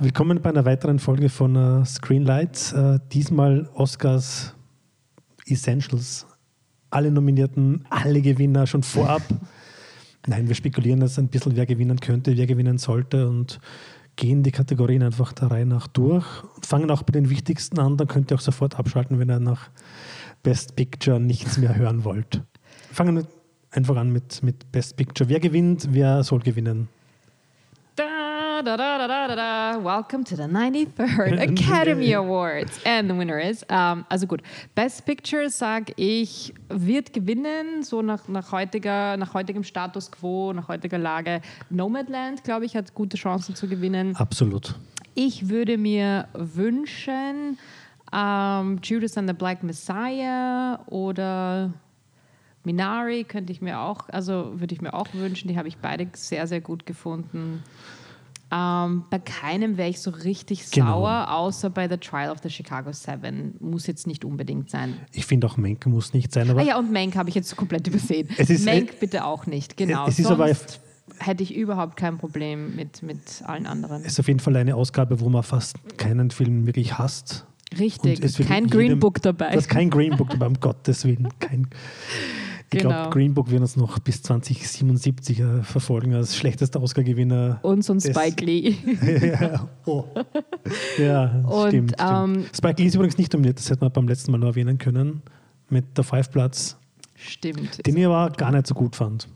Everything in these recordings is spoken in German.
Willkommen bei einer weiteren Folge von uh, Screenlights. Uh, diesmal Oscars Essentials. Alle Nominierten, alle Gewinner schon vorab. Nein, wir spekulieren jetzt ein bisschen, wer gewinnen könnte, wer gewinnen sollte und gehen die Kategorien einfach der Reihe nach durch. Fangen auch bei den wichtigsten an, dann könnt ihr auch sofort abschalten, wenn ihr nach Best Picture nichts mehr hören wollt. Fangen wir einfach an mit, mit Best Picture. Wer gewinnt, wer soll gewinnen? Da, da, da, da. Welcome to the 93rd Academy Awards. And the winner is, um, also gut, Best Picture, sage ich, wird gewinnen, so nach, nach, heutiger, nach heutigem Status quo, nach heutiger Lage. Nomadland, glaube ich, hat gute Chancen zu gewinnen. Absolut. Ich würde mir wünschen, um, Judas and the Black Messiah oder Minari könnte ich mir auch, also würde ich mir auch wünschen. Die habe ich beide sehr, sehr gut gefunden. Ähm, bei keinem wäre ich so richtig Genau. sauer, außer bei The Trial of the Chicago Seven. Muss jetzt nicht unbedingt sein. Ich finde auch Menk muss nicht sein, Ah ja, und Mank habe ich jetzt komplett übersehen. Ist- Mank bitte auch nicht, genau. Es ist aber- hätte ich überhaupt kein Problem mit, mit allen anderen. es ist auf jeden Fall eine Ausgabe, wo man fast keinen Film wirklich hasst. Richtig, kein in Green jedem- Book dabei. Da ist kein Green Book dabei, um Gottes Willen. Kein, ich Genau. glaube, Green Book wird uns noch bis 2077 äh, verfolgen als schlechtester Oscar-Gewinner. Und des- Spike Lee. ja, oh. ja Und, stimmt. stimmt. ähm, Spike Lee ist übrigens nicht nominiert, das hätten wir beim letzten Mal noch erwähnen können, mit der Five Platz, Stimmt. den ich aber gar nicht so gut fand.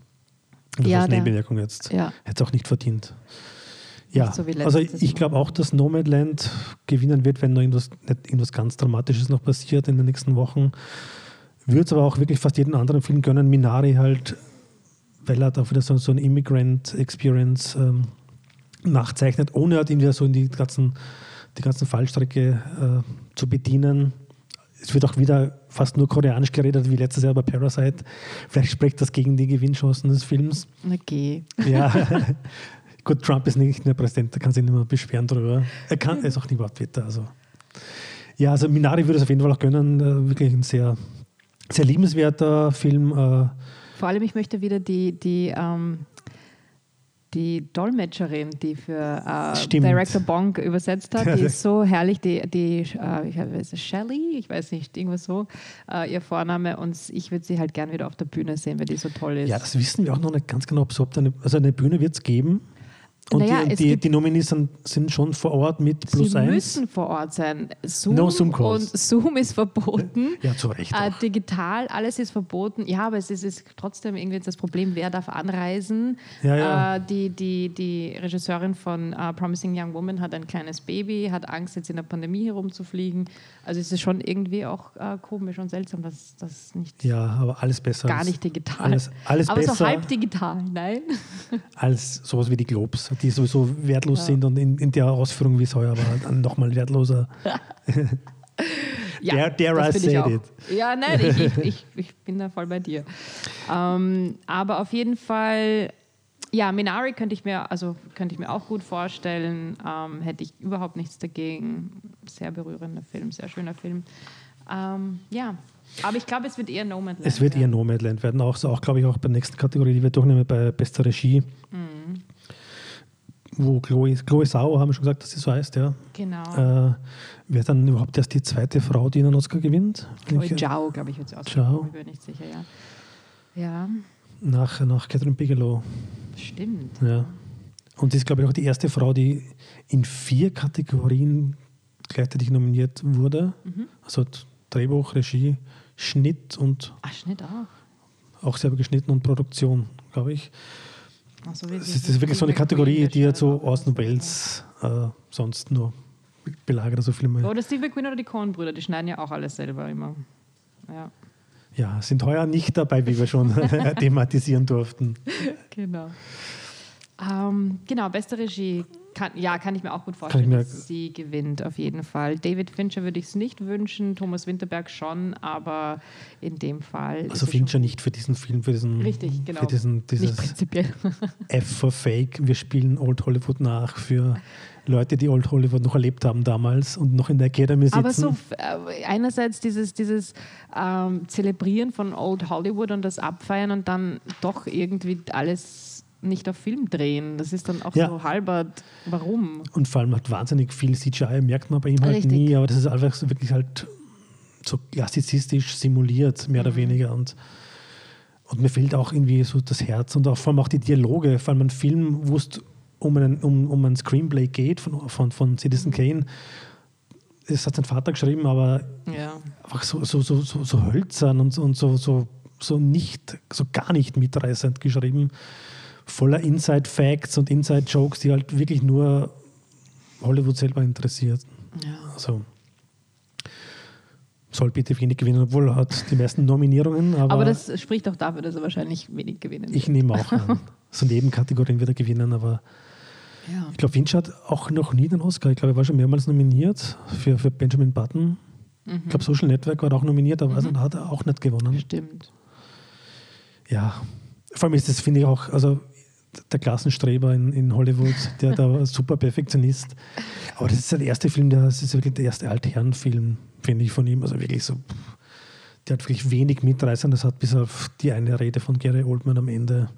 Das Ja, ist Nebenwirkung jetzt. Ja. Hätte es auch nicht verdient. Ja, so also ich glaube auch, dass Nomadland gewinnen wird, wenn noch irgendwas, nicht irgendwas ganz Dramatisches noch passiert in den nächsten Wochen. Würde es aber auch wirklich fast jeden anderen Film gönnen. Minari halt, weil er da wieder so, so ein Immigrant Experience ähm, nachzeichnet, ohne halt irgendwie so in die ganzen, die ganzen Fallstrecke äh, zu bedienen. Es wird auch wieder fast nur koreanisch geredet, wie letztes Jahr bei Parasite. Vielleicht spricht das gegen die Gewinnchancen des Films. Geh. Ja, gut, Trump ist nicht mehr Präsident, da kann sich nicht mehr beschweren drüber. Er kann, er ist auch nicht Wortwitter. Also. Ja, also Minari würde es auf jeden Fall auch gönnen. Äh, wirklich ein sehr, sehr liebenswerter Film. Äh, Vor allem, ich möchte wieder die, die, ähm, die Dolmetscherin, die für äh. Director Bonk übersetzt hat, die ist so herrlich. Die, die äh, ich weiß nicht, Shelley, ich weiß nicht, irgendwas so, äh, ihr Vorname. Und ich würde sie halt gern wieder auf der Bühne sehen, weil die so toll ist. ja, das wissen wir auch noch nicht ganz genau, ob es überhaupt eine, also eine Bühne wird es geben. Und Naja, die, die, die Nominees sind, sind schon vor Ort mit plus Sie eins. müssen vor Ort sein. Zoom, No Zoom Calls. und Zoom ist verboten. Ja, zu Recht. Äh, digital, alles ist verboten. Ja, aber es ist, ist trotzdem irgendwie das Problem, wer darf anreisen. Ja, ja. Äh, die, die, die Regisseurin von äh, Promising Young Woman hat ein kleines Baby, hat Angst, jetzt in der Pandemie herumzufliegen. Also es ist schon irgendwie auch äh, komisch und seltsam, dass das nicht ja, aber alles besser. gar nicht digital. Alles, alles aber besser so halb digital, nein. als sowas wie die Globes, die sowieso wertlos Ja. sind und in, in der Ausführung wie es heuer war, dann nochmal wertloser. Dare- dare I say it. Ja, nein, ich, ich, ich, ich bin da voll bei dir. Ähm, aber auf jeden Fall, ja, Minari könnte ich mir, also könnte ich mir auch gut vorstellen. Ähm, hätte ich überhaupt nichts dagegen. Sehr berührender Film, sehr schöner Film. Ähm, ja, aber ich glaube, es wird eher Nomadland. Es wird eher werden. Nomadland werden, auch, so auch glaube ich auch bei der nächsten Kategorie, die wir durchnehmen, bei bester Regie. Mhm. Wo Chloe, Chloe Sau, haben wir schon gesagt, dass sie so heißt, ja. Genau. Äh, Wer dann überhaupt erst die zweite Frau, die einen Oscar gewinnt? Chloe Ich- Zhao, glaube ich, wird sie aussprechen. Ich bin mir nicht sicher, ja. Ja, Nach, nach Catherine Bigelow. stimmt. Ja. Und sie ist, glaube ich, auch die erste Frau, die in vier Kategorien gleichzeitig nominiert wurde. Mhm. Also Drehbuch, Regie, Schnitt und Ach, Schnitt auch. auch selber geschnitten und Produktion, glaube ich. Ach, so wie Das ist, das ist wirklich so eine Kategorie, die jetzt so Orson oder Welles äh, sonst nur belagert, also Filme. Oder Steve McQueen oder die Coen-Brüder, die schneiden ja auch alles selber immer. Ja, Ja, sind heuer nicht dabei, wie wir schon thematisieren durften. genau. Ähm, genau, beste Regie. Kann, ja, kann ich mir auch gut vorstellen, dass sie gewinnt, auf jeden Fall. David Fincher würde ich es nicht wünschen, Thomas Winterberg schon, aber in dem Fall. Also Fincher nicht für diesen Film, für diesen, Richtig, genau. für diesen Nicht dieses prinzipiell. F for Fake. Wir spielen Old Hollywood nach für Leute, die Old Hollywood noch erlebt haben damals und noch in der Academy sitzen. Aber so äh, einerseits dieses, dieses ähm, Zelebrieren von Old Hollywood und das Abfeiern und dann doch irgendwie alles nicht auf Film drehen. Das ist dann auch Ja. so halbert, warum? Und vor allem hat wahnsinnig viel CGI, merkt man bei ihm halt Richtig. nie, aber das ist einfach so wirklich halt so klassizistisch simuliert, mehr Mhm. oder weniger. Und, und mir fehlt auch irgendwie so das Herz und auch vor allem auch die Dialoge, vor allem ein Film, wo es um, einen, um, um ein Screenplay geht von, von, von Mhm. Citizen Kane. Das hat sein Vater geschrieben, aber Ja. einfach so, so, so, so, so hölzern und, und so, so, so nicht, so gar nicht mitreißend geschrieben. Voller Inside-Facts und Inside-Jokes, die halt wirklich nur Hollywood selber interessiert. ja. Also soll bitte wenig gewinnen, obwohl er hat die meisten Nominierungen, aber, Aber das spricht auch dafür, dass er wahrscheinlich wenig gewinnen ich nehme auch an. So Nebenkategorien wird er gewinnen, aber Ja. ich glaube, Finch hat auch noch nie den Oscar. Ich glaube, er war schon mehrmals nominiert für, für Benjamin Button. Mhm. Ich glaube, Social Network war auch nominiert, aber also, hat er auch nicht gewonnen. Stimmt. Ja, vor allem ist das, finde ich auch, also der Klassenstreber in, in Hollywood, der da super Perfektionist. Aber das ist der erste Film, der, das ist wirklich der erste Altherrenfilm, finde ich, von ihm. Also wirklich so, der hat wirklich wenig Mitreißendes hat, bis auf die eine Rede von Gary Oldman am Ende,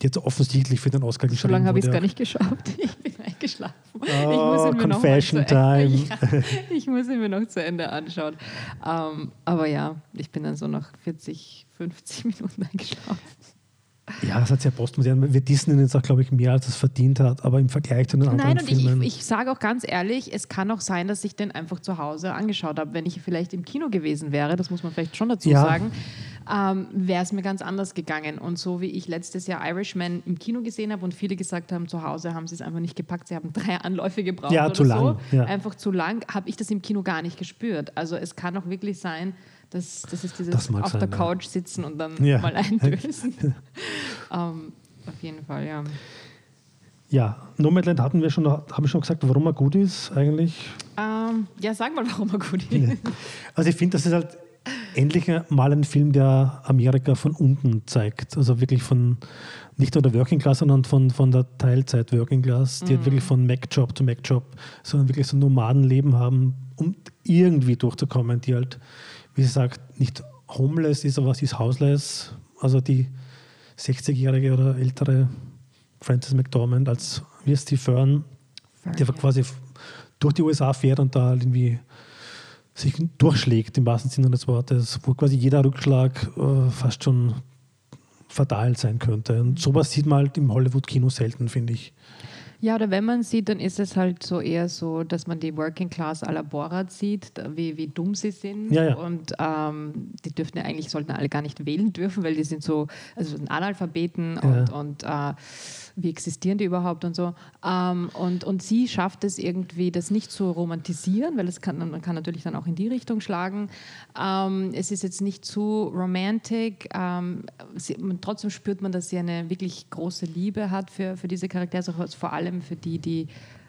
die jetzt offensichtlich für den Oscar So geschrieben lange habe ich es gar nicht geschafft. Ich bin eingeschlafen. ich Oh, muss ihn mir noch mal Confession zu Ende- time. Ja, ich muss ihn mir noch zu Ende anschauen. Ähm, aber ja, ich bin dann so nach 40, 50 Minuten eingeschlafen. Ja, das hat sehr postmodern. Wir Disney jetzt auch, glaube ich, mehr als es verdient hat, aber im Vergleich zu den anderen Nein, und ich, Filmen. ich, ich sage auch ganz ehrlich, es kann auch sein, dass ich den einfach zu Hause angeschaut habe. Wenn ich vielleicht im Kino gewesen wäre, das muss man vielleicht schon dazu Ja. sagen, ähm, wäre es mir ganz anders gegangen. Und so wie ich letztes Jahr Irishman im Kino gesehen habe und viele gesagt haben, zu Hause haben sie es einfach nicht gepackt, sie haben drei Anläufe gebraucht Ja, oder zu so. lang, ja. Einfach zu lang, habe ich das im Kino gar nicht gespürt. Also es kann auch wirklich sein, dass das ist dieses Das auf sein, der ja. Couch sitzen und dann Ja. mal eindösen. ähm, auf jeden Fall, ja. Ja, Nomadland hatten wir schon, habe ich schon gesagt, warum er gut ist eigentlich. Ähm, ja, sag mal, warum er gut ist. Also ich finde, das ist halt endlich mal ein Film, der Amerika von unten zeigt. Also wirklich von nicht nur der Working Class, sondern von, von der Teilzeit Working Class, die halt wirklich von Mac-Job zu Mac-Job, sondern wirklich so ein Nomadenleben haben, um irgendwie durchzukommen, die halt, wie sie sagt, nicht homeless ist, aber sie ist houseless. Also die 60-jährige oder ältere Frances McDormand als wie ist die Fern, die einfach quasi durch die USA fährt und da halt irgendwie sich durchschlägt im wahrsten Sinne des Wortes, wo quasi jeder Rückschlag äh, fast schon fatal sein könnte. Und sowas sieht man halt im Hollywood-Kino selten, finde ich. Ja, oder wenn man sieht, dann ist es halt so eher so, dass man die Working Class à la Borat sieht, wie, wie dumm sie sind. Ja, ja. Und ähm, die dürften ja eigentlich, sollten alle gar nicht wählen dürfen, weil die sind so, also Analphabeten Ja. und, und äh, wie existieren die überhaupt und so. Ähm, und, und sie schafft es irgendwie, das nicht zu romantisieren, weil es kann, man kann natürlich dann auch in die Richtung schlagen. Ähm, es ist jetzt nicht zu romantic. Ähm, sie, trotzdem spürt man, dass sie eine wirklich große Liebe hat für, für diese Charaktere, also vor allem für die, die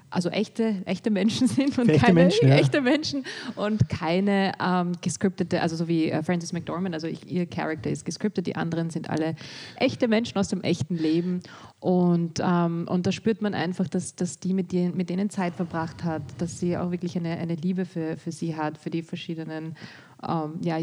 also echte, echte Menschen sind und echte keine Menschen, ja. echte Menschen und keine ähm, gescriptete, also so wie äh, Frances McDormand, also ich, ihr Charakter ist gescriptet, die anderen sind alle echte Menschen aus dem echten Leben und, ähm, und da spürt man einfach, dass, dass die mit, denen, mit denen Zeit verbracht hat, dass sie auch wirklich eine, eine Liebe für, für sie hat, für die verschiedenen ähm, ja,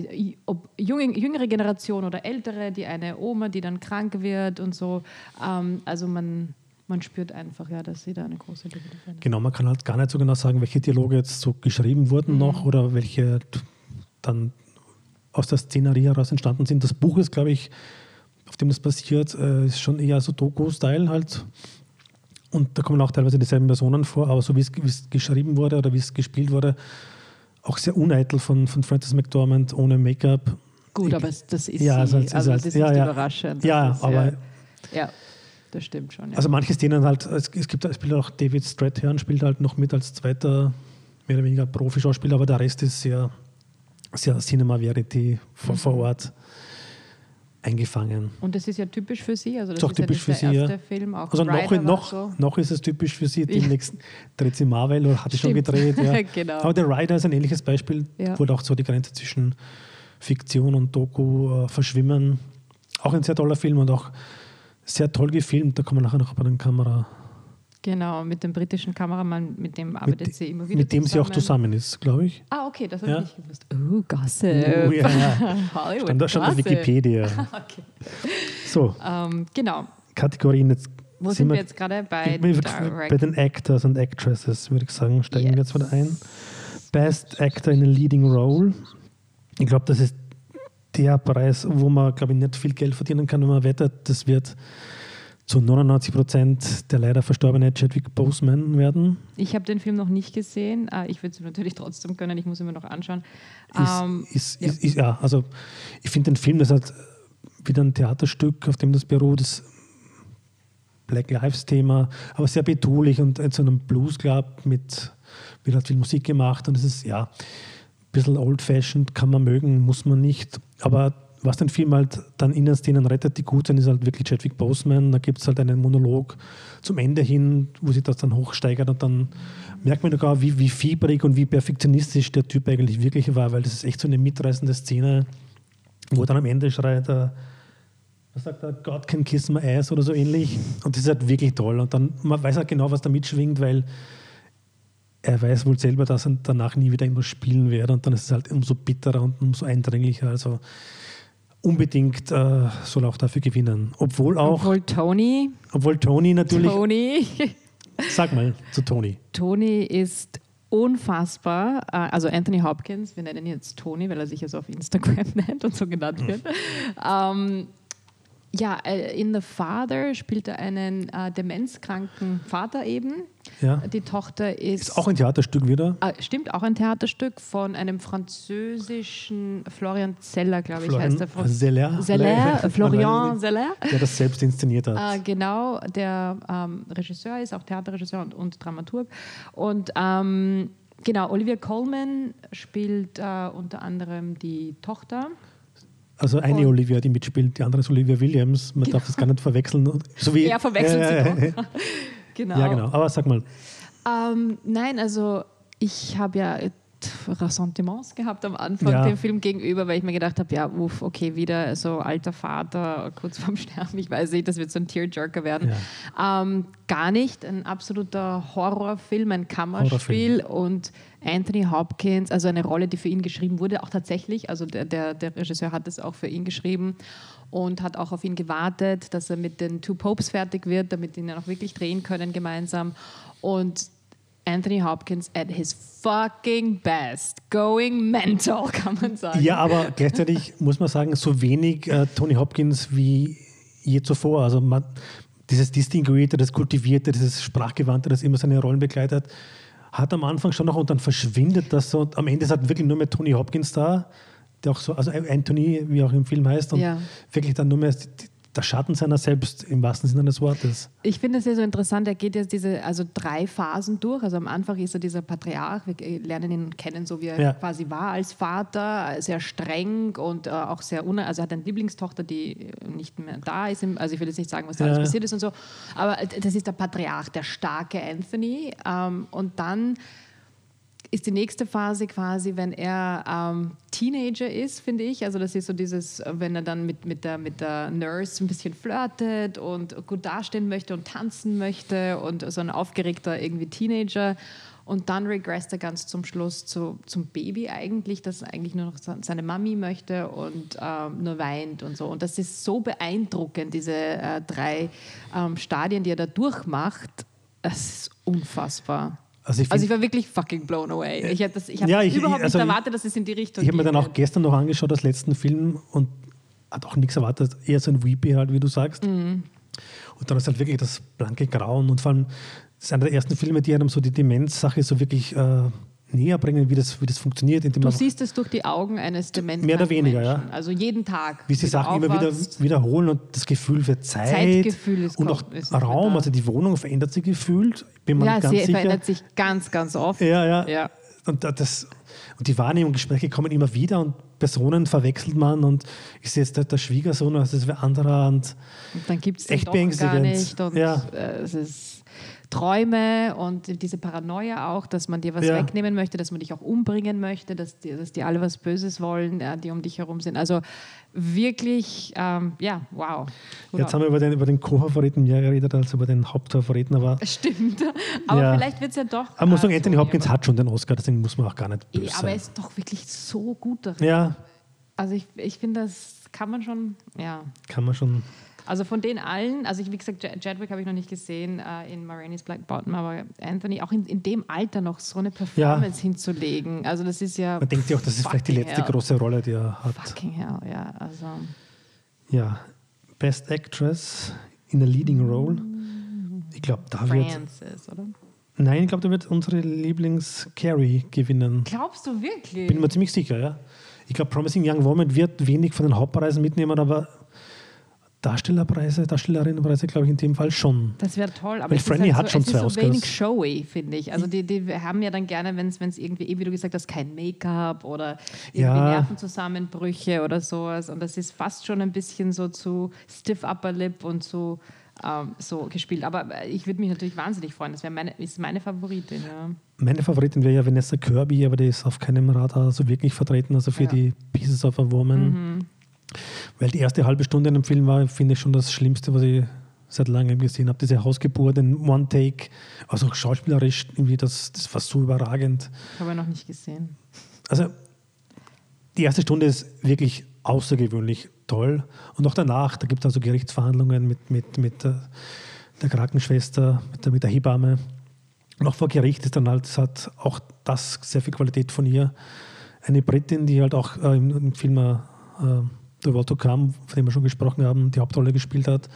ob junge, jüngere Generation oder ältere, die eine Oma, die dann krank wird und so. Ähm, also man, man spürt einfach, ja, dass sie da eine große Liebe dafür. Genau, man kann halt gar nicht so genau sagen, welche Dialoge jetzt so geschrieben wurden noch oder welche dann aus der Szenerie heraus entstanden sind. Das Buch ist, glaube ich, auf dem das passiert, äh, ist schon eher so Doku-Style halt. Und da kommen auch teilweise dieselben Personen vor, aber so wie es, geschrieben wurde oder wie es gespielt wurde, auch sehr uneitel von, von Frances McDormand, ohne Make-up. Gut, Ich- aber das ist Ja, sie. also Also halt- es ist ja, nicht ja. überraschend. Ja, Das aber- Ja, das stimmt schon. Ja. Also manche Szenen halt, es, es gibt es spielt auch David Strathairn, spielt halt noch mit als zweiter, mehr oder weniger Profischauspieler, aber der Rest ist sehr, sehr Cinema Verity vor, Mhm. vor Ort eingefangen. und das ist ja typisch für sie. Also das Ist auch ist ja typisch nicht für der sie, erste ja. Film. Auch Also noch, noch, so. noch ist es typisch für sie, Ja. demnächst dreht sie Marvel oder hat sie schon gedreht. Ja. Genau. Aber der Rider ist ein ähnliches Beispiel, Ja. wo auch so die Grenze zwischen Fiktion und Doku äh, verschwimmen. Auch ein sehr toller Film und auch sehr toll gefilmt. Da kommen wir nachher noch bei der Kamera. Genau, mit dem britischen Kameramann, mit dem arbeitet Mit, sie immer wieder mit dem sie auch zusammen ist, glaube ich. Ah, okay, das habe Ja. ich nicht gewusst. Oh, Gossip. Oh, ja. Hollywood Stand da schon auf. Wikipedia. Okay. So, Ähm, genau. Kategorien. Jetzt Wo sind, wir jetzt gerade? Bei, bei den Actors und Actresses, würde ich sagen, steigen yes. wir jetzt wieder ein. Best Actor in a Leading Role. Ich glaube, das ist der Preis, wo man, glaube ich, nicht viel Geld verdienen kann, wenn man wettet, das wird zu 99 Prozent der leider verstorbene Chadwick Boseman werden. Ich habe den Film noch nicht gesehen. Ah, ich würde es natürlich trotzdem können. Ich muss ihn mir noch anschauen. Ist, ähm, ist, ja. Ist, ja. also ich finde den Film, das hat wieder ein Theaterstück, auf dem das beruht, das Black Lives Thema, aber sehr betulich und in so einem Blues Club mit, wird halt viel Musik gemacht und es ist ja ein bisschen old-fashioned, kann man mögen, muss man nicht. Aber was den Film halt dann in Szenen rettet, die gut sind, ist halt wirklich Chadwick Boseman. Da gibt es halt einen Monolog zum Ende hin, wo sich das dann hochsteigert und dann merkt man sogar, wie, wie fiebrig und wie perfektionistisch der Typ eigentlich wirklich war, weil das ist echt so eine mitreißende Szene, wo dann am Ende schreit er, was sagt er, God can kiss my ass oder so ähnlich. Und das ist halt wirklich toll. Und dann, man weiß halt genau, was da mitschwingt, weil er weiß wohl selber, dass er danach nie wieder irgendwas spielen wird. Und dann ist es halt umso bitterer und umso eindringlicher. Also unbedingt äh, soll auch dafür gewinnen. Obwohl auch. Obwohl Tony. Obwohl Tony natürlich. Tony. sag mal zu Tony. Tony ist unfassbar. Äh, also Anthony Hopkins, wir nennen ihn jetzt Tony, weil er sich jetzt auf Instagram nennt und so genannt wird. ähm, ja, äh, in The Father spielt er einen äh, demenzkranken Vater eben. Ja. Die Tochter ist. Ist auch ein Theaterstück wieder? Äh, stimmt, auch ein Theaterstück von einem französischen Florian Zeller, glaube ich, Florian heißt er. Zeller. Zeller, Florian Zeller. Der das selbst inszeniert hat. Äh, genau, der ähm, Regisseur ist, auch Theaterregisseur und, und Dramaturg. Und ähm, genau, Olivia Colman spielt äh, unter anderem die Tochter. Also eine und Olivia, die mitspielt, die andere ist Olivia Williams. Man genau. darf das gar nicht verwechseln. So wie, er verwechselt äh, sie doch. genau. Ja, genau. Aber sag mal. Ähm, nein, also ich habe ja Ressentiments gehabt am Anfang ja. dem Film gegenüber, weil ich mir gedacht habe, ja, uff, okay, wieder so alter Vater kurz vorm Sterben. Ich weiß nicht, das wird so ein Tearjerker werden. Ja. Ähm, gar nicht. Ein absoluter Horrorfilm, ein Kammerspiel Horrorfilm. und Anthony Hopkins, also eine Rolle, die für ihn geschrieben wurde, auch tatsächlich. Also der, der, der Regisseur hat es auch für ihn geschrieben und hat auch auf ihn gewartet, dass er mit den Two Popes fertig wird, damit ihn dann auch wirklich drehen können gemeinsam. Und Anthony Hopkins at his fucking best. Going mental, kann man sagen. Ja, aber gleichzeitig muss man sagen, so wenig äh, Tony Hopkins wie je zuvor. Also man, dieses Distinguierte, das Kultivierte, dieses Sprachgewandte, das immer seine Rollen begleitet, hat am Anfang schon noch und dann verschwindet das so. Und am Ende ist halt wirklich nur mehr Tony Hopkins da, der auch so, also Anthony, wie auch im Film heißt, und ja. wirklich dann nur mehr die, der Schatten seiner selbst im wahrsten Sinne des Wortes. Ich finde es ja so interessant, er geht jetzt diese also drei Phasen durch. Also am Anfang ist er dieser Patriarch, wir lernen ihn kennen, so wie er ja. quasi war als Vater, sehr streng und äh, auch sehr un also er hat eine Lieblingstochter, die nicht mehr da ist. Also ich will jetzt nicht sagen, was da ja. alles passiert ist und so, aber das ist der Patriarch, der starke Anthony. Ähm, und dann ist die nächste Phase quasi, wenn er ähm, Teenager ist, finde ich. Also das ist so dieses, wenn er dann mit, mit, der, mit der Nurse ein bisschen flirtet und gut dastehen möchte und tanzen möchte und so ein aufgeregter irgendwie Teenager. Und dann regresst er ganz zum Schluss zu, zum Baby eigentlich, das eigentlich nur noch seine Mami möchte und ähm, nur weint und so. Und das ist so beeindruckend, diese äh, drei ähm, Stadien, die er da durchmacht. Es ist unfassbar. Also ich, also ich, war wirklich fucking blown away. Ich habe ja, überhaupt also nicht erwartet, dass es in die Richtung geht. Ich habe mir dann auch gestern noch angeschaut, das letzten Film, und hat auch nichts erwartet. Eher so ein Weepy halt, wie du sagst. Mhm. Und dann ist halt wirklich das blanke Grauen. Und vor allem, das ist einer der ersten Filme, die einem so die Demenz-Sache so wirklich äh, näher bringen, wie das, wie das funktioniert. du siehst es durch die Augen eines dementen Mehr oder weniger, Menschen. ja. Also jeden Tag. Wie sie Sachen immer wieder wiederholen und das Gefühl für Zeit Zeitgefühl ist und auch Raum, also die Wohnung verändert sich gefühlt. Bin ja, ganz sie sicher. verändert sich ganz, ganz oft. Ja, ja. ja. Und, das, und die Wahrnehmung, Gespräche kommen immer wieder und Personen verwechselt man und ist jetzt der, der Schwiegersohn, also das wäre anderer und, und dann gibt es echt gar nicht und ja. Äh, es ist Träume und diese Paranoia auch, dass man dir was ja. wegnehmen möchte, dass man dich auch umbringen möchte, dass die, dass die alle was Böses wollen, ja, die um dich herum sind. Also wirklich, ähm, ja, wow. Gut Jetzt haben wir über den, über den Co-Favoriten mehr geredet als über den Hauptfavoriten. Aber Stimmt, aber ja. vielleicht wird es ja doch. Aber muss sagen, Anthony Hopkins hat schon den Oscar, deswegen muss man auch gar nicht böse Aber er ist doch wirklich so gut darin. Ja. Also ich, ich finde, das kann man schon, ja. Kann man schon Also von den allen, also ich, wie gesagt, Jedwick habe ich noch nicht gesehen äh, in Marainis Black Bottom, aber Anthony auch in, in dem Alter noch so eine Performance ja. hinzulegen, also das ist ja. Man denkt ja auch, das ist vielleicht die letzte hell. große Rolle, die er hat. Fucking hell, ja. Also. Ja, Best Actress in a Leading Role. Ich glaube, da wird. oder? Nein, ich glaube, da wird unsere Lieblings-Carrie gewinnen. Glaubst du wirklich? Bin mir ziemlich sicher, ja. Ich glaube, Promising Young Woman wird wenig von den Hauptpreisen mitnehmen, aber Darstellerpreise, Darstellerinnenpreise, glaube ich, in dem Fall schon. Das wäre toll. Aber Weil Franny halt hat so, schon es zwei ist so wenig showy, finde ich. Also die, die haben ja dann gerne, wenn es irgendwie, eh, wie du gesagt hast, kein Make-up oder irgendwie ja. Nervenzusammenbrüche oder sowas. Und das ist fast schon ein bisschen so zu stiff upper lip und zu ähm, so gespielt. Aber äh, ich würde mich natürlich wahnsinnig freuen. Das meine, ist meine Favoritin. Ja. Meine Favoritin wäre ja Vanessa Kirby, aber die ist auf keinem Radar so wirklich vertreten, also für ja. die Pieces of a Woman. Mhm. Weil die erste halbe Stunde in dem Film war, finde ich schon das Schlimmste, was ich seit langem gesehen habe. Diese Hausgeburt in One Take, also auch schauspielerisch, irgendwie das, das war so überragend. Habe ich noch nicht gesehen. Also die erste Stunde ist wirklich außergewöhnlich toll. Und auch danach, da gibt es also Gerichtsverhandlungen mit, mit, mit der, Krankenschwester, mit der, mit der Hebamme. Und auch vor Gericht ist dann halt, hat auch das sehr viel Qualität von ihr. Eine Britin, die halt auch äh, im, im, Film äh, World to Come, von dem wir schon gesprochen haben, die Hauptrolle gespielt hat.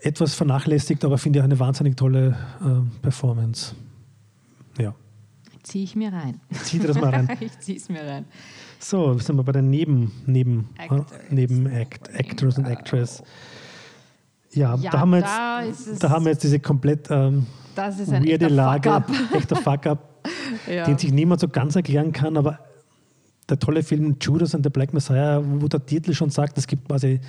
Etwas vernachlässigt, aber finde ich eine wahnsinnig tolle äh, Performance. Ja. Ziehe ich mir rein. Zieh dir das mal rein. ich ziehe es mir rein. So, sind wir bei den Neben, Neben, Actors, neben Act, Actors und Actress. Ja, ja, da, haben wir jetzt, da, da haben wir jetzt diese komplett ähm, weirde Lage, echter Fuck-up, ja. den sich niemand so ganz erklären kann, aber der tolle Film Judas and the Black Messiah, wo der Titel schon sagt, es gibt quasi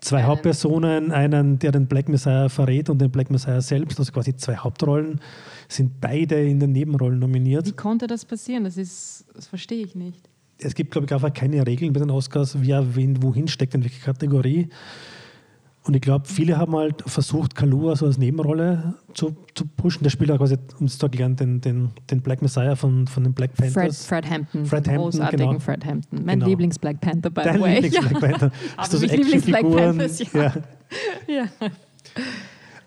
zwei einen. Hauptpersonen, einen, der den Black Messiah verrät und den Black Messiah selbst, also quasi zwei Hauptrollen, sind beide in den Nebenrollen nominiert. Wie konnte das passieren? Das, ist, das verstehe ich nicht es gibt, glaube ich, einfach keine Regeln bei den Oscars, wer wen wohin steckt, in welche Kategorie. Und ich glaube, viele haben halt versucht, Kalua so als Nebenrolle zu, zu pushen. Der spielt auch quasi, um es zu erklären, den, den, den Black Messiah von, von den Black Panthers. Fred, Fred Hampton. Fred Hampton, großartigen genau. Fred Hampton. Mein genau. Lieblings-Black Panther, by Dein the way. Lieblings-Black Panther. Hast du so Actionfiguren? Ja. ja.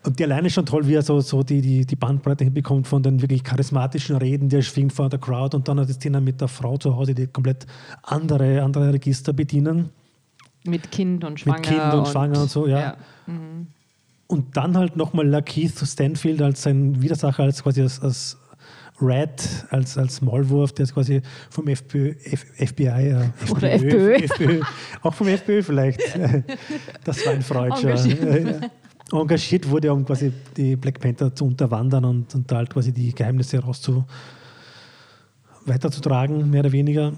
Und die alleine schon toll, wie er so, so die, die, die Bandbreite hinbekommt von den wirklich charismatischen Reden, die er schwingt vor der Crowd und dann hat die Szene mit der Frau zu Hause, die komplett andere, andere Register bedienen. Mit Kind und Schwanger. Mit Kind und, und Schwanger und so, ja. ja. Mhm. Und dann halt nochmal Lakeith Stanfield als sein Widersacher, als quasi als, als Red, als, als Maulwurf, der ist quasi vom FPÖ, F, FBI, äh, FPÖ, Oder FPÖ. FPÖ. Auch vom FPÖ vielleicht. Das war ein Freudscher engagiert wurde, um quasi die Black Panther zu unterwandern und, und da halt quasi die Geheimnisse rauszu weiterzutragen, mehr oder weniger.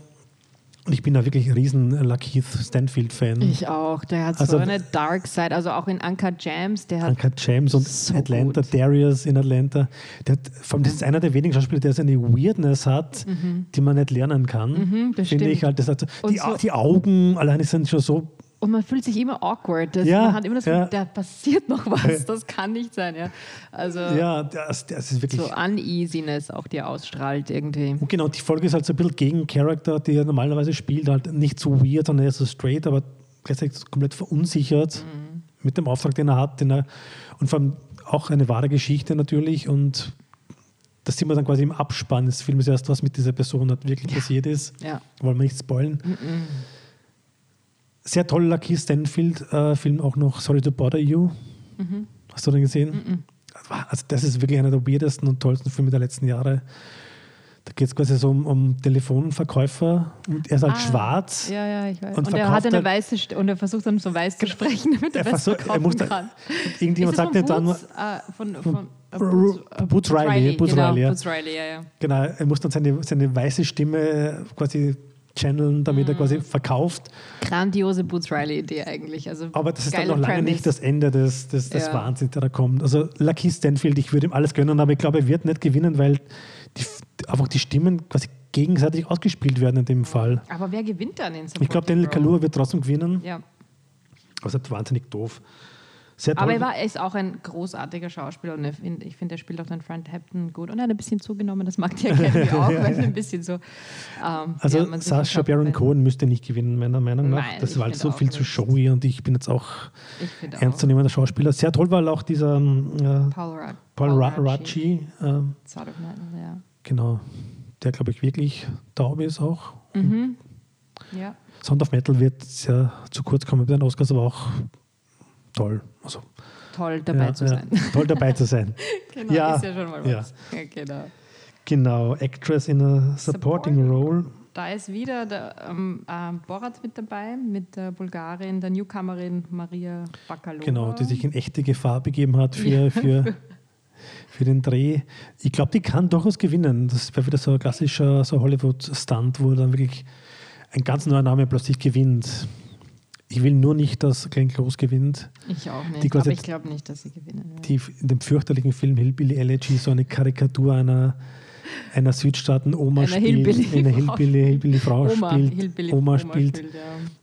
Und ich bin da wirklich ein riesen Lakeith Stanfield-Fan. Ich auch. Der hat also, so eine Dark Side. Also auch in Uncut Jams. Der hat Uncut Jams und so Atlanta, gut. Darius in Atlanta. Der hat, vor allem, das ist einer der wenigen Schauspieler, der so eine Weirdness hat, mhm. die man nicht lernen kann. Mhm, Finde ich halt. Das hat, die, so, die Augen alleine sind schon so und man fühlt sich immer awkward. Das, ja, man hat immer das Gefühl, ja. da passiert noch was. Das kann nicht sein. Ja, also ja das, das ist wirklich. So Uneasiness auch, die ausstrahlt irgendwie. Und genau, die Folge ist halt so ein bisschen gegen Charakter, die er normalerweise spielt. Halt nicht so weird, sondern eher so straight, aber gleichzeitig komplett verunsichert mhm. mit dem Auftrag, den er hat. Den er, und vor allem auch eine wahre Geschichte natürlich. Und das sieht man dann quasi im Abspann des Films erst, was mit dieser Person halt wirklich passiert ist. Ja. Wollen wir nicht spoilen. Mhm sehr toller Keith Stanfield-Film äh, auch noch Sorry to Bother You. Mhm. Hast du den gesehen? Mhm. Also das ist wirklich einer der weirdesten und tollsten Filme der letzten Jahre. Da geht es quasi so um, um, Telefonverkäufer und er ist halt ah, schwarz. Ja, ja, ich weiß. Und, und er hat eine weiße St und er versucht dann so weiß zu sprechen, damit er, er besser versucht, er muss kann. Irgendjemand sagt ihm dann. Boots, von, von, von Boots, Boots Riley. Boots genau, Riley. Boots Riley, ja. Genau, er muss dann seine, seine weiße Stimme quasi channeln, damit er quasi mhm. verkauft. Grandiose Boots Riley-Idee eigentlich. Also Aber das ist dann noch lange Premise. nicht das Ende des, des, des ja. Wahnsinns, der da kommt. Also Lucky Stanfield, ich würde ihm alles gönnen, aber ich glaube, er wird nicht gewinnen, weil die, einfach die Stimmen quasi gegenseitig ausgespielt werden in dem Fall. Aber wer gewinnt dann in Ich glaube, Daniel Kalur wird trotzdem gewinnen. Ja. Das ist halt wahnsinnig doof. Sehr toll. Aber er, war, er ist auch ein großartiger Schauspieler und ich finde, ich find, er spielt auch den Frank Hampton gut. Und er hat ein bisschen zugenommen, das mag die Academy auch, weil ein bisschen so. Ähm, Also ja, verkauft, Baron Cohen müsste nicht gewinnen, meiner Meinung nach. Nein, das war halt finde so viel zu showy und ich bin jetzt auch Ich finde ernst auch. zu nehmender Schauspieler. Sehr toll war auch dieser ähm, äh, Paul, Ra Paul Ra Raci, ähm, Sound of Metal, ja. genau, der glaube ich wirklich taub ist auch. Mhm. Ja, Sound of Metal wird sehr zu kurz kommen bei den Oscars, aber auch toll. Also, toll dabei ja, zu ja, sein. Toll dabei zu sein. genau, Ja, ist ja schon mal ja. was. Ja, genau. Genau, Actress in a Supporting, Supporting. Role. Da ist wieder der ähm, ähm, Borat mit dabei, mit der Bulgarin, der Newcomerin Maria Bakalova. Genau, die sich in echte Gefahr begeben hat für, für, für den Dreh. Ich glaube, die kann durchaus gewinnen. Das wäre wieder so ein klassischer so Hollywood-Stunt, wo dann wirklich ein ganz neuer Name plötzlich gewinnt. Ich will nur nicht, dass Glenn Close gewinnt, Ich auch Die nicht, quasi- aber ich glaube nicht, dass sie gewinnen wird. die in dem fürchterlichen Film Hillbilly Elegy so eine Karikatur einer, einer Südstaaten-Oma spielt. Hillbilly- eine Hillbilly, Hillbilly Frau Oma, spielt. Hillbilly Oma spielt. ja.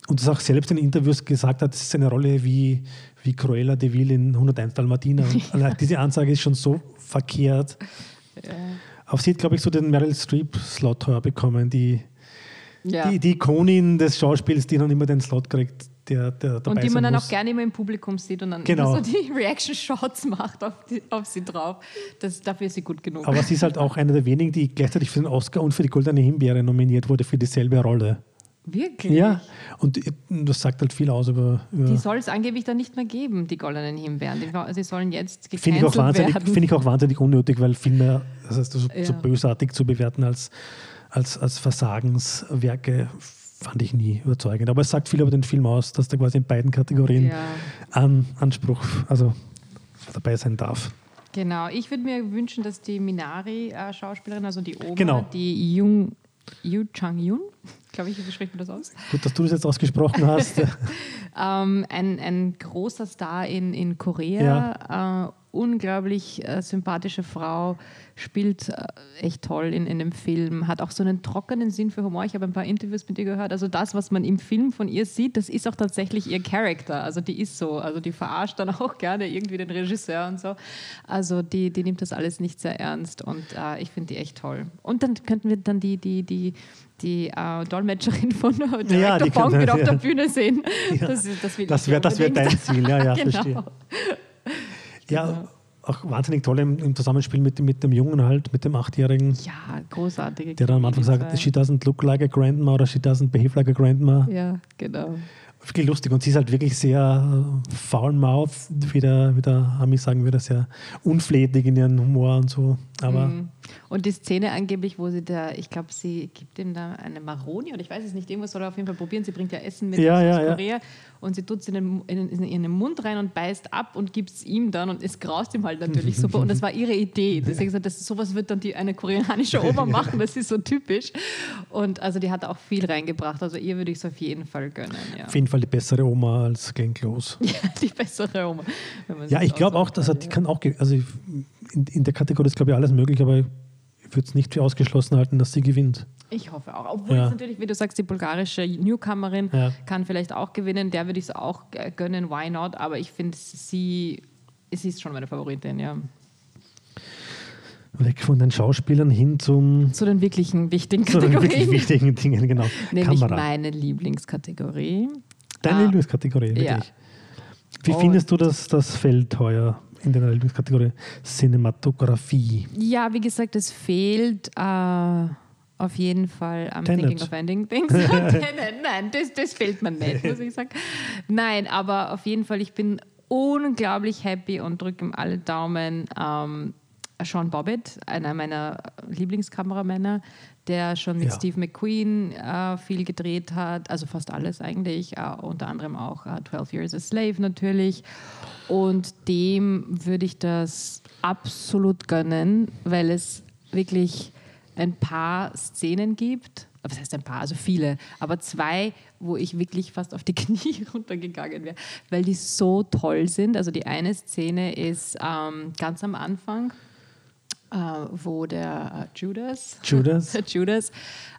Und das auch selbst in Interviews gesagt hat, das ist eine Rolle wie, wie Cruella de Vil in 101 Dalmatiner. Allein diese Ansage ist schon so verkehrt. Ja. Aber sie hat, glaube ich, so den Meryl Streep-Slot bekommen, die, Ja. die, die Ikonin des Schauspiels, die dann immer den Slot kriegt, der, der dabei und die man dann muss. auch gerne immer im Publikum sieht und dann Genau. immer so die Reaction-Shots macht auf, die, auf sie drauf. Das, dafür ist sie gut genug. Aber sie ist halt auch eine der wenigen, die gleichzeitig für den Oscar und für die Goldene Himbeere nominiert wurde für dieselbe Rolle. Wirklich? Ja, und das sagt halt viel aus über. Die über soll es angeblich dann nicht mehr geben, die goldenen Himbeeren. Die, sie sollen jetzt Finde ich, auch gecancelt wahnsinnig- werden. finde ich auch wahnsinnig unnötig, weil Filme, das heißt, so, so Ja. bösartig zu bewerten als, als, als Versagenswerke, fand ich nie überzeugend. Aber es sagt viel über den Film aus, dass der quasi in beiden Kategorien ja, an Anspruch, also dabei sein darf. genau. Ich würde mir wünschen, dass die Minari-Schauspielerin, also die Oma, Genau. die Jung, Yu Chang-yun, glaube ich, wie spricht man das aus? Gut, dass du das jetzt ausgesprochen hast. Ähm, ein, ein großer Star in, in Korea, äh, unglaublich äh, sympathische Frau, spielt äh, echt toll in, in dem Film, hat auch so einen trockenen Sinn für Humor. Ich habe ein paar Interviews mit ihr gehört. Also das, was man im Film von ihr sieht, das ist auch tatsächlich ihr Charakter. Also die ist so. Also die verarscht dann auch gerne irgendwie den Regisseur und so. Also die, die nimmt das alles nicht sehr ernst und äh, ich finde die echt toll. Und dann könnten wir dann die, die, die, die äh, Dolmetscherin von Director Ja, Bong wieder auf der Bühne sehen. Ja. Das, das, Das wäre wär dein Ziel, ja, ja, genau. verstehe. Ja, auch wahnsinnig toll im, im Zusammenspiel mit, dem- mit dem Jungen halt, mit dem Achtjährigen, Ja, großartige der dann am Anfang sagt, she doesn't look like a grandma oder she doesn't behave like a grandma. Ja, genau. Wirklich lustig und sie ist halt wirklich sehr äh, foul-mouth, wie der, wie der Ami sagen würde, sehr unflätig in ihren Humor und so. Aber Mhm. Und die Szene angeblich, wo sie da, ich glaube, sie gibt ihm da eine Maroni oder ich weiß es nicht, irgendwas soll er auf jeden Fall probieren. Sie bringt ja Essen mit Ja, aus ja, ja. Und sie tut es in, den- in, in ihren Mund rein und beißt ab und gibt es ihm dann und es graust ihm halt natürlich super. Und das war ihre Idee. Deswegen gesagt, das, sowas wird dann die, eine koreanische Oma machen, das ist so typisch. Und also die hat auch viel reingebracht. Also ihr würde ich es auf jeden Fall gönnen. Ja. auf jeden Fall die bessere Oma als Glenn Close. Ja, die bessere Oma. Ja, ich glaube auch, dass kann, die kann auch, also in, in der Kategorie ist glaube ich alles möglich, aber ich würde es nicht für ausgeschlossen halten, dass sie gewinnt. Ich hoffe auch. Obwohl Ja. es natürlich, wie du sagst, die bulgarische Newcomerin Ja. kann vielleicht auch gewinnen. Der würde ich es auch gönnen. Why not? Aber ich finde, sie, sie ist schon meine Favoritin, ja. Weg von den Schauspielern hin zum Zu den wirklichen wichtigen zu den wirklich Kategorien. wichtigen Dingen, genau. Nämlich Kamera. meine Lieblingskategorie. Deine Ah, Lieblingskategorie, wirklich. ja. Wie Und- findest du das, das Feld heuer in deiner Lieblingskategorie? Cinematografie. Ja, wie gesagt, es fehlt äh, auf jeden Fall am Tenet. Thinking of Ending Things. Tenet, Nein, das, das fehlt mir nicht, muss ich sagen. Nein, aber auf jeden Fall, ich bin unglaublich happy und drücke ihm alle Daumen. Ähm, Sean Bobbitt, einer meiner Lieblingskameramänner, der schon mit Ja. Steve McQueen äh, viel gedreht hat, also fast alles eigentlich, äh, unter anderem auch äh, 12 Years a Slave natürlich. Und dem würde ich das absolut gönnen, weil es wirklich ein paar Szenen gibt. Was heißt ein paar? Also viele, aber zwei, wo ich wirklich fast auf die Knie runtergegangen wäre, weil die so toll sind. Also die eine Szene ist ähm, ganz am Anfang wo der äh, Judas, Judas. Judas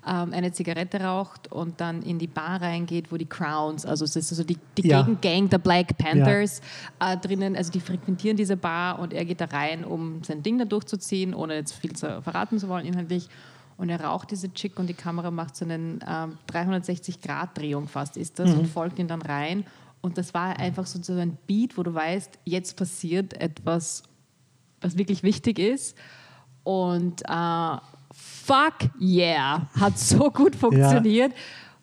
ähm, eine Zigarette raucht und dann in die Bar reingeht, wo die Crowns, also es ist also die, die Ja. Gegengang der Black Panthers äh, drinnen, also die frequentieren diese Bar und er geht da rein, um sein Ding da durchzuziehen, ohne jetzt viel zu verraten zu wollen inhaltlich. Und er raucht diese Chick und die Kamera macht so einen ähm, 360-Grad-Drehung fast ist das und folgt ihn dann rein. Und das war einfach so so ein Beat, wo du weißt, jetzt passiert etwas, was wirklich wichtig ist. Und äh, fuck yeah, hat so gut funktioniert.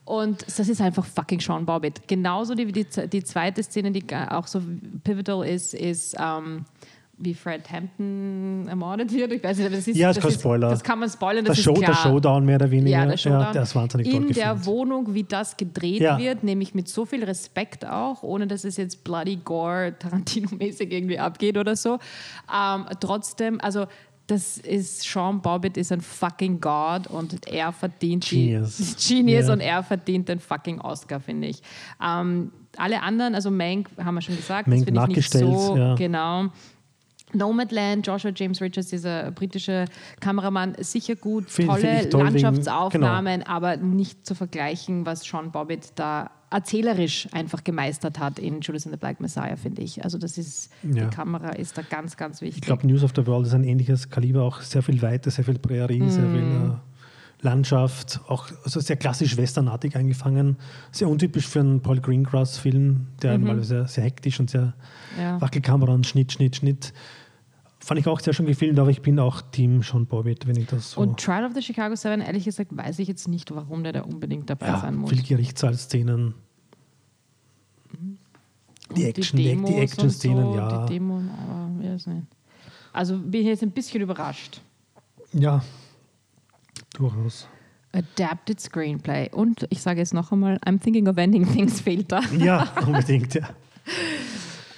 Und das ist einfach fucking Sean Bobbitt. Genauso die, die, die zweite Szene, die auch so pivotal ist, ist ähm, wie Fred Hampton ermordet wird. Ich weiß nicht, aber das ist, Ja, das kein ist, Spoiler. Das kann man spoilern, Der, das Show, ist der klar. Showdown mehr oder weniger. Ja, der Showdown. der ist wahnsinnig In der gefilmt. Wohnung, wie das gedreht Ja. wird, nämlich mit so viel Respekt auch, ohne dass es jetzt bloody gore Tarantino-mäßig irgendwie abgeht oder so. Ähm, trotzdem, also das ist Sean Bobbitt ist ein fucking God und er verdient Genius. die Genius Ja. und er verdient den fucking Oscar, finde ich. Ähm, alle anderen, also Mank haben wir schon gesagt, Mank das finde ich nicht so ja. genau. Nomadland, Joshua James Richards, dieser britische Kameramann, sicher gut, tolle toll wegen- Landschaftsaufnahmen, aber nicht zu vergleichen, was Sean Bobbitt da erzählerisch einfach gemeistert hat in Judas and the Black Messiah, finde ich. Also das ist, Ja. die Kamera ist da ganz, ganz wichtig. Ich glaube, News of the World ist ein ähnliches Kaliber, auch sehr viel Weite, sehr viel Prärie, sehr viel Mhm. äh, Landschaft, auch also sehr klassisch westernartig eingefangen. Sehr untypisch für einen Paul Greengrass-Film, der Mhm. mal sehr, sehr hektisch und sehr ja. Wackelkamera und Schnitt, Schnitt, Schnitt. Fand ich auch sehr schön gefilmt, aber ich bin auch Team Sean Bobbitt, wenn ich das so. Und Trial of the Chicago Seven, ehrlich gesagt, weiß ich jetzt nicht, warum der da unbedingt dabei ja, sein muss. viel Gerichtssaalszenen. Die Action, die, Demos die und Action-Szenen, so, ja. Die Demo, aber ich weiß nicht. Also bin ich jetzt ein bisschen überrascht. Ja, durchaus. Adapted Screenplay. Und ich sage jetzt noch einmal, I'm thinking of ending things fehlt da. Ja, unbedingt, ja.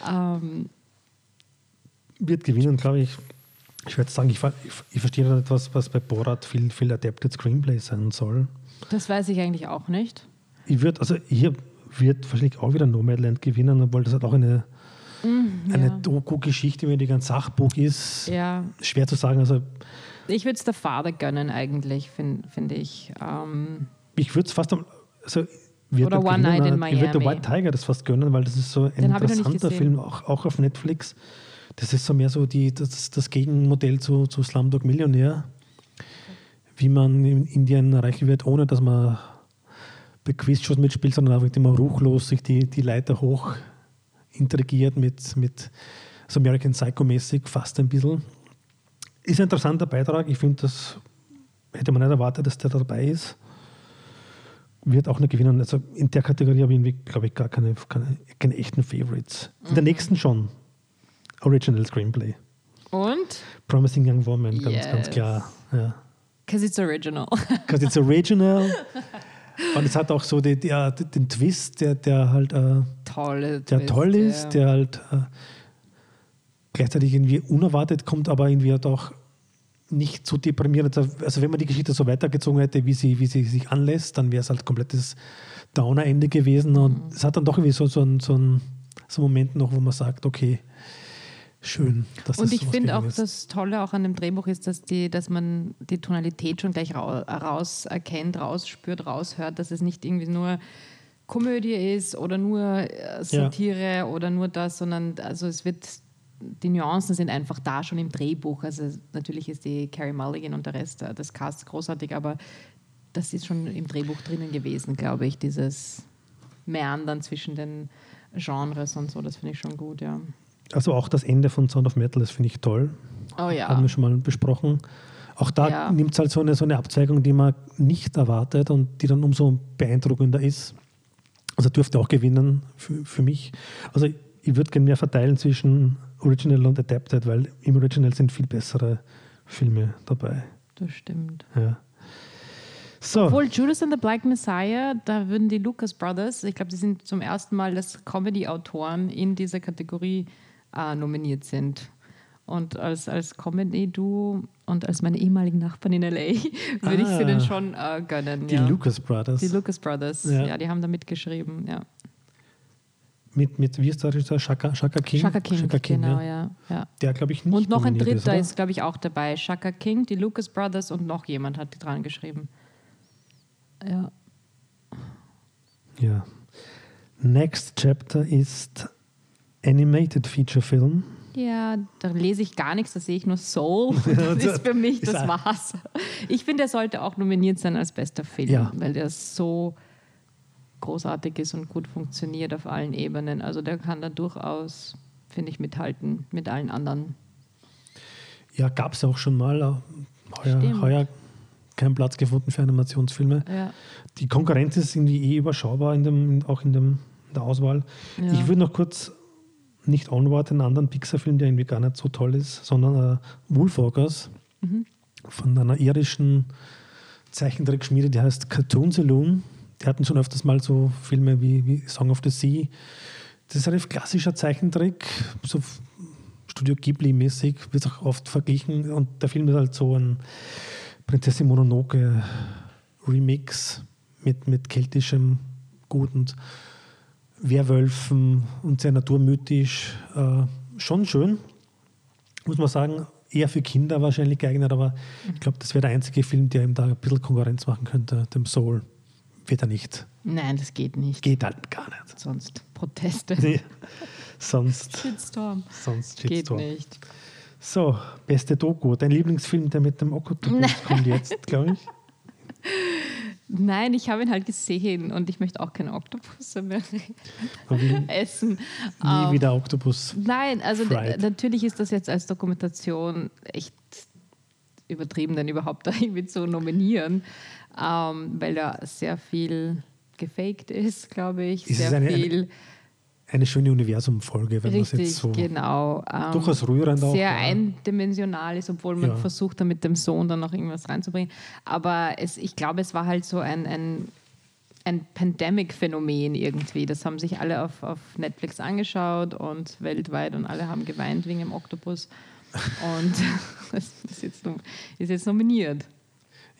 Ähm, Wird gewinnen, glaube ich. Ich würde sagen, ich, ich, ich verstehe da nicht, was, bei Borat viel, viel Adapted Screenplay sein soll. das weiß ich eigentlich auch nicht. Ich würde, also hier wird wahrscheinlich auch wieder Nomadland gewinnen, obwohl das halt auch eine, eine ja. Doku-Geschichte, wie ein Sachbuch ist. Ja, Schwer zu sagen. Also ich würde es der Vater gönnen eigentlich, finde find ich. Ähm, ich würde es fast am, also Oder er One Night in Ich würde Miami. White Tiger das fast gönnen, weil das ist so ein Den interessanter. Film, auch, auch auf Netflix. Das ist so mehr so die, das, das Gegenmodell zu, zu Slumdog Millionär. Wie man in Indien erreichen wird, ohne dass man bei Quizshows mitspielt, sondern einfach immer ruchlos sich die, die Leiter hoch intrigiert mit, mit so American Psycho-mäßig, fast ein bisschen. Ist ein interessanter Beitrag. Ich finde, das hätte man nicht erwartet, dass der dabei ist. Wird auch nicht gewinnen. Also in der Kategorie habe ich, glaube ich, gar keine, keine, keine echten Favorites. In der nächsten schon. Original Screenplay. und? Promising Young Woman, ganz, ganz Yes. klar. Ja. Because it's original. Because it's original. Und es hat auch so die, die, den Twist, der, der halt äh, Tolle der Twist, toll ist, ja. der halt äh, gleichzeitig irgendwie unerwartet kommt, aber irgendwie halt auch nicht so deprimierend. Also wenn man die Geschichte so weitergezogen hätte, wie sie, wie sie sich anlässt, dann wäre es halt komplettes Downer-Ende gewesen. Und Mhm. es hat dann doch irgendwie so, so, ein, so, ein, so einen Moment noch, wo man sagt, okay, schön. Dass Und das ich finde auch, ist. das Tolle auch an dem Drehbuch ist, dass, die, dass man die Tonalität schon gleich rau- raus erkennt, rausspürt, raushört, dass es nicht irgendwie nur Komödie ist oder nur äh, Satire oder nur das, sondern also es wird, die Nuancen sind einfach da schon im Drehbuch. Also natürlich ist die Carrie Mulligan und der Rest äh, des Casts großartig, aber das ist schon im Drehbuch drinnen gewesen, glaube ich, dieses Meandern zwischen den Genres und so, das finde ich schon gut, ja. Also auch das Ende von Sound of Metal, das finde ich toll. Oh ja. Haben wir schon mal besprochen. Auch da Ja. nimmt es halt so eine, so eine Abzweigung, die man nicht erwartet und die dann umso beeindruckender ist. Also dürfte auch gewinnen für, für mich. Also ich würde gerne mehr verteilen zwischen Original und Adapted, weil im Original sind viel bessere Filme dabei. Das stimmt. Ja. So, Obwohl Judas and the Black Messiah, da würden die Lucas Brothers, ich glaube, die sind zum ersten Mal als Comedy-Autoren in dieser Kategorie äh, nominiert sind. Und als, als Comedy-Duo und als meine ehemaligen Nachbarn in L.A. würde ich sie Ah. denn schon äh, gönnen. die ja. Lucas Brothers. Die Lucas Brothers, Ja. ja. die haben da mitgeschrieben, ja. Mit, mit wie ist der Regisseur? Shaka, Shaka King? Shaka King, genau, ja. ja. Der, glaube ich, nicht Und noch ein dritter ist, ist, glaube ich, auch dabei. Shaka King, die Lucas Brothers und noch jemand hat die dran geschrieben. Ja. Ja. Next Chapter ist Animated Feature Film. Ja, da lese ich gar nichts, da sehe ich nur Soul. Das ist für mich, das war's. Ich finde, er sollte auch nominiert sein als bester Film, Ja. weil der so großartig ist und gut funktioniert auf allen Ebenen. Also der kann da durchaus, finde ich, mithalten mit allen anderen. Ja, gab es auch schon mal. äh, Heuer, heuer keinen Platz gefunden für Animationsfilme. Ja. Die Konkurrenz ist irgendwie eh überschaubar, in dem, auch in, dem, in der Auswahl. Ja. Ich würde noch kurz nicht Onward, einen anderen Pixar-Film, der irgendwie gar nicht so toll ist, sondern äh, Wolfwalkers Mhm. von einer irischen Zeichentrickschmiede, die heißt Cartoon Saloon. Die hatten schon öfters mal so Filme wie, wie Song of the Sea. Das ist ein relativ klassischer Zeichentrick, so Studio Ghibli-mäßig, wird auch oft verglichen. Und der Film ist halt so ein Prinzessin Mononoke Remix mit, mit keltischem Gut und Werwölfen und sehr naturmythisch. Äh, schon schön, muss man sagen. Eher für Kinder wahrscheinlich geeignet, aber ich glaube, das wäre der einzige Film, der ihm da ein bisschen Konkurrenz machen könnte, dem Soul. Wird er nicht. Nein, das geht nicht. Geht halt gar nicht. Sonst Proteste. Nee. Sonst, Shitstorm. sonst Geht Shitstorm. nicht. So, beste Doku. Dein Lieblingsfilm, der mit dem Oktopus kommt jetzt, glaube ich. Nein, ich habe ihn halt gesehen und ich möchte auch keine Oktopusse mehr essen. nie Ähm, wieder Oktopus. Nein, also natürlich ist das jetzt als Dokumentation echt übertrieben, den überhaupt da irgendwie zu nominieren, ähm, weil da sehr viel gefaked ist, glaube ich. Ist sehr eine viel Eine schöne Universumfolge, wenn man es jetzt so. genau. Ähm, Durchaus rührend auch. sehr eindimensional ist, obwohl man Ja. versucht, da mit dem Sohn dann noch irgendwas reinzubringen. Aber es, ich glaube, es war halt so ein, ein, ein Pandemic-Phänomen irgendwie. Das haben sich alle auf, auf Netflix angeschaut und weltweit und alle haben geweint wegen dem Oktopus. Und das ist jetzt, ist jetzt nominiert.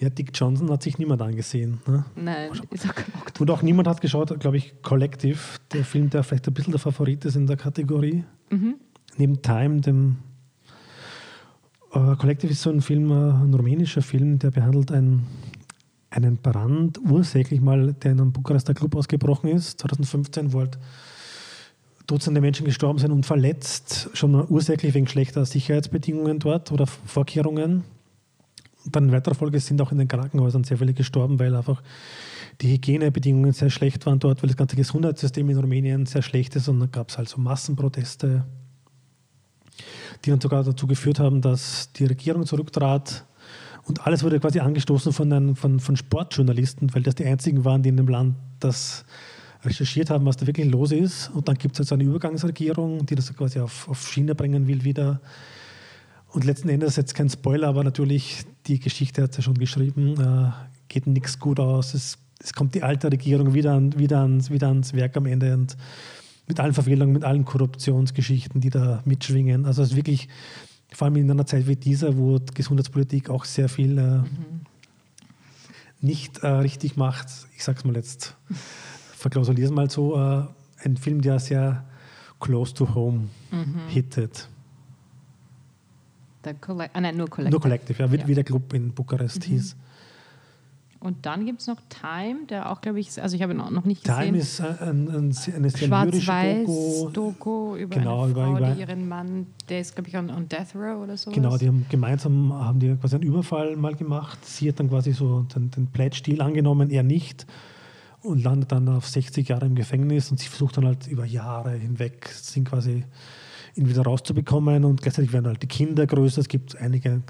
Ja, Dick Johnson hat sich niemand angesehen. Ne? Nein, ist auch kein Oktopus. Und auch niemand hat geschaut, glaube ich, Collective, der Film, der vielleicht ein bisschen der Favorit ist in der Kategorie. Mhm. Neben Time, dem äh, Collective ist so ein Film, äh, ein rumänischer Film, der behandelt ein, einen Brand, ursächlich mal, der in einem Bukarester Club ausgebrochen ist, 2015, wo halt Dutzende Menschen gestorben sind und verletzt, schon mal ursächlich wegen schlechter Sicherheitsbedingungen dort oder Vorkehrungen. Dann in weiterer Folge sind auch in den Krankenhäusern sehr viele gestorben, weil einfach die Hygienebedingungen sehr schlecht waren dort, weil das ganze Gesundheitssystem in Rumänien sehr schlecht ist und dann gab es halt so Massenproteste, die dann sogar dazu geführt haben, dass die Regierung zurücktrat und alles wurde quasi angestoßen von, den, von, von Sportjournalisten, weil das die einzigen waren, die in dem Land das recherchiert haben, was da wirklich los ist. Und dann gibt es halt so eine Übergangsregierung, die das quasi auf, auf Schiene bringen will wieder. Und letzten Endes, jetzt kein Spoiler, aber natürlich, die Geschichte hat es ja schon geschrieben, äh, geht nichts gut aus. Es, es kommt die alte Regierung wieder, an, wieder, ans, wieder ans Werk am Ende und mit allen Verfehlungen, mit allen Korruptionsgeschichten, die da mitschwingen. Also es ist wirklich, vor allem in einer Zeit wie dieser, wo Gesundheitspolitik auch sehr viel äh, nicht äh, richtig macht. Ich sag's mal jetzt, verklausuliere es mal so, äh, ein Film, der sehr close to home hittet. Der Collect ah, nein, nur Collective. Nur Collective, ja, wie, Ja. Mhm. wie der Club in Bukarest hieß. Und dann gibt es noch Time, der auch, glaube ich, also ich habe ihn auch noch nicht gesehen. Time ist ein, ein, ein, eine sehr lyrische Schwarz-Weiß Doku. Über Genau, eine Frau, über- die ihren Mann, der ist, glaube ich, on, on Death Row oder so. Genau, die haben gemeinsam haben die quasi einen Überfall mal gemacht. Sie hat dann quasi so den, den Pledge-Deal angenommen, er nicht. Und landet dann auf 60 Jahre im Gefängnis und sie versucht dann halt über Jahre hinweg, sind quasi ihn wieder rauszubekommen und gleichzeitig werden halt die Kinder größer. Es gibt einige,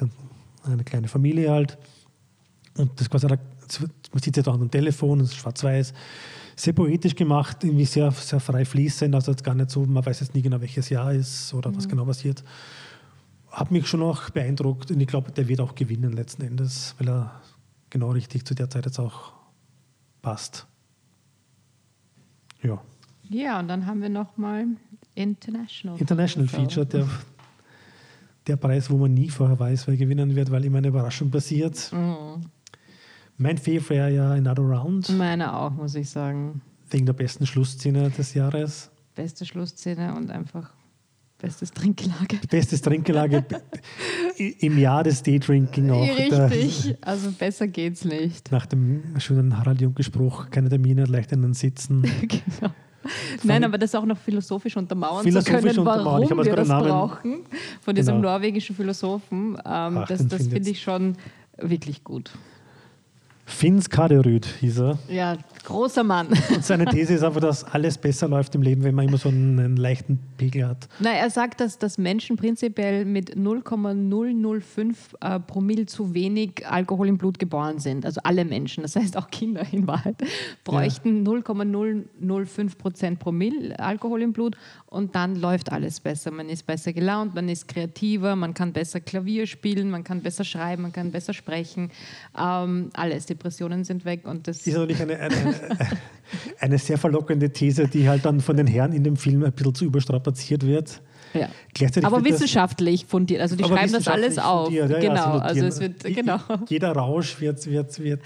eine kleine Familie halt. Und das quasi, man sieht es jetzt auch am Telefon, es ist schwarz-weiß, sehr poetisch gemacht, irgendwie sehr, sehr frei fließend, also jetzt gar nicht so, man weiß jetzt nie genau, welches Jahr ist oder was genau passiert. Hat mich schon auch beeindruckt und ich glaube, der wird auch gewinnen letzten Endes, weil er genau richtig zu der Zeit jetzt auch passt. Ja. Ja, und dann haben wir nochmal International. International Feature, der, der Preis, wo man nie vorher weiß, wer gewinnen wird, weil immer eine Überraschung passiert. Mein Fave wäre ja Another Round, Meine auch, muss ich sagen. wegen der besten Schlussszene des Jahres. beste Schlussszene und einfach bestes Trinkgelage. Bestes Trinkgelage im Jahr des Daydrinking auch. Richtig, also besser geht's nicht. Nach dem schönen Harald Junke-Spruch, keine Termine, leicht einen Sitzen. genau. Nein, aber das auch noch philosophisch untermauern philosophisch zu können, warum ich wir das Namen. brauchen, von diesem Genau. norwegischen Philosophen. Ähm, Ach, das das finde ich schon wirklich gut. Finns Kaderüd hieß er. Ja, großer Mann. Und seine These ist einfach, dass alles besser läuft im Leben, wenn man immer so einen, einen leichten Pegel hat. Na, er sagt, dass, dass Menschen prinzipiell mit 0,005 äh, Promille zu wenig Alkohol im Blut geboren sind. Also alle Menschen, das heißt auch Kinder in Wahrheit, bräuchten 0,005 Prozent Promille Alkohol im Blut und dann läuft alles besser. Man ist besser gelaunt, man ist kreativer, man kann besser Klavier spielen, man kann besser schreiben, man kann besser sprechen. Ähm, alles, Depressionen sind weg und das ist natürlich eine, eine, eine, eine sehr verlockende These, die halt dann von den Herren in dem Film ein bisschen zu überstrapaziert wird. ja. Aber wissenschaftlich fundiert, also die schreiben das alles auf. ja, ja, genau, sie also es wird genau. Jeder Rausch wird, wird, wird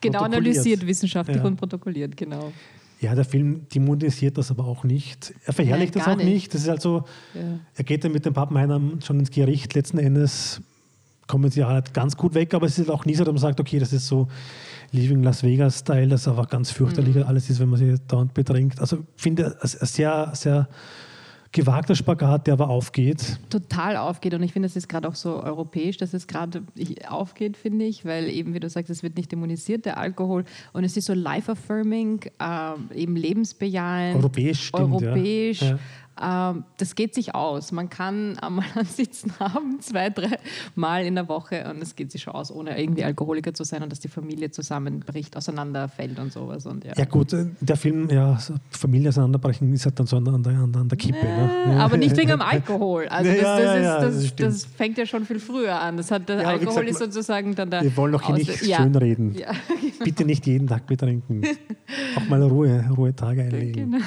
Genau analysiert, wissenschaftlich Ja. und protokolliert, genau. Ja, der Film dämonisiert das aber auch nicht. Er verherrlicht Nein, das auch nicht. nicht. Das ist also, Ja. er geht dann mit dem Pappenheiner schon ins Gericht. Letzten Endes kommen sie ja nicht ganz gut weg, aber es ist auch nie so, dass man sagt, okay, das ist so Leaving Las Vegas-Style, das aber ganz fürchterlich Mhm. alles ist, wenn man sich dauernd betrinkt. Also finde es sehr, sehr gewagter Spagat, der aber aufgeht. total aufgeht. Und ich finde, es ist gerade auch so europäisch, dass es gerade aufgeht, finde ich, weil eben, wie du sagst, es wird nicht dämonisiert, der Alkohol. Und es ist so life-affirming, ähm, eben lebensbejahend, Europäisch stimmt, ja. europäisch. Ja. Ähm, das geht sich aus. Man kann einmal einen Sitzen haben, zwei, drei Mal in der Woche und es geht sich schon aus, ohne irgendwie Alkoholiker zu sein und dass die Familie zusammenbricht, auseinanderfällt und sowas. Und ja. Ja gut, äh, der Film, ja, Familie auseinanderbrechen ist halt dann so an der, an der, Kippe. Äh, ne? Aber nicht wegen dem Alkohol. Also das, Ja, das, ja, ist, ja, das, das das, fängt ja schon viel früher an. Das hat, der Ja, Alkohol gesagt, ist sozusagen dann der. Wir wollen auch hier nicht ja. schönreden. Ja, Bitte nicht jeden Tag betrinken. Auch mal Ruhe, Ruhetage einlegen. genau.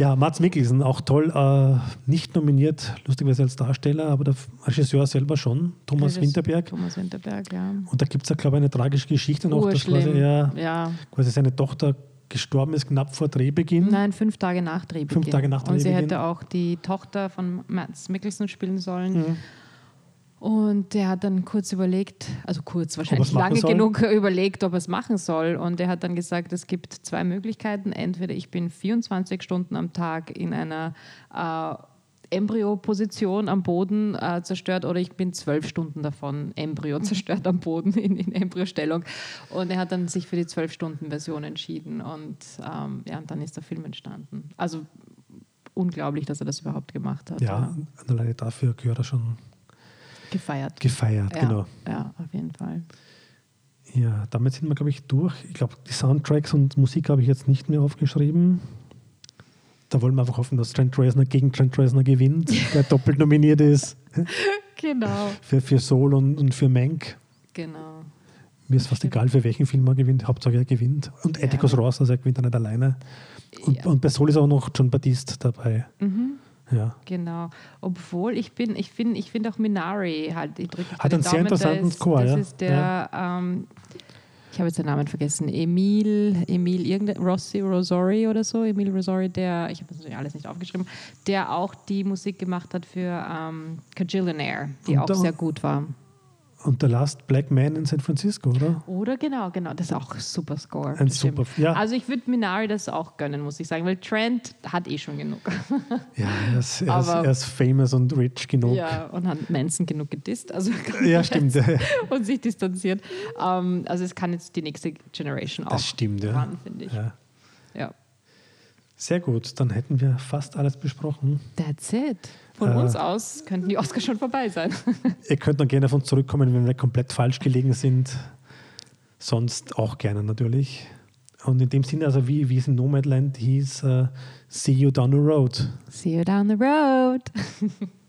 Ja, Mats Mikkelsen, auch toll, äh, nicht nominiert, lustigerweise als Darsteller, aber der Regisseur selber schon, Thomas Regisseur- Winterberg. Thomas Winterberg, ja. Und da gibt es ja, glaube ich, eine tragische Geschichte noch, dass quasi, er, ja. quasi seine Tochter gestorben ist, knapp vor Drehbeginn. Nein, fünf Tage nach Drehbeginn. Fünf Tage nach Und sie Drehbeginn. hätte auch die Tochter von Mads Mikkelsen spielen sollen. Mhm. Und der hat dann kurz überlegt, also kurz, wahrscheinlich lange soll? genug überlegt, ob er es machen soll. Und er hat dann gesagt, es gibt zwei Möglichkeiten. Entweder ich bin 24 Stunden am Tag in einer äh, Embryo-Position am Boden äh, zerstört oder ich bin zwölf Stunden davon Embryo zerstört am Boden in, in Embryostellung. Und er hat dann sich für die zwölf Stunden Version entschieden und ähm, ja, und dann ist der Film entstanden. Also unglaublich, dass er das überhaupt gemacht hat. Ja, alleine dafür gehört er schon Gefeiert. gefeiert, ja, genau. Ja, auf jeden Fall. Ja, damit sind wir, glaube ich, durch. Ich glaube, die Soundtracks und Musik habe ich jetzt nicht mehr aufgeschrieben. Da wollen wir einfach hoffen, dass Trent Reznor gegen Trent Reznor gewinnt, der doppelt nominiert ist Genau. für, für Soul und, und für Mank. Genau. Mir ist fast egal, für welchen Film er gewinnt. Hauptsache er gewinnt. Und Ja. Atticus Ross, also er gewinnt er nicht alleine. Und, Ja. und bei Soul ist auch noch John Batiste dabei. Mhm. Ja. Genau. Obwohl ich bin, ich finde, ich finde auch Minari halt, ich drücke Hat einen sehr interessanten das, Score, Das ja. ist der, ähm, ich habe jetzt den Namen vergessen, Emil, Emil irgendein, Rossi, Rosori oder so, Emil Rosori, der, ich habe das natürlich alles nicht aufgeschrieben, der auch die Musik gemacht hat für ähm, Cajillionaire, die Und auch da- sehr gut war. Und The Last Black Man in San Francisco, oder? Oder genau, genau, das ist auch ein super Score. Ein super, ja. Also ich würde Minari das auch gönnen, muss ich sagen, weil Trent hat eh schon genug. Ja, er ist, er ist, er ist famous und rich genug. Ja, und hat Manson genug gedisst. Also Ja, stimmt. und sich distanziert. Ähm, also es kann jetzt die nächste Generation auch Das stimmt, ja. ran, finde ich. ja. Ja. Sehr gut, dann hätten wir fast alles besprochen. That's it. Von Äh. uns aus könnten die Oscars schon vorbei sein. Ihr könnt dann gerne auf uns zurückkommen, wenn wir komplett falsch gelegen sind. Sonst auch gerne natürlich. Und in dem Sinne, also wie, wie es in Nomadland hieß, äh, see you down the road. See you down the road.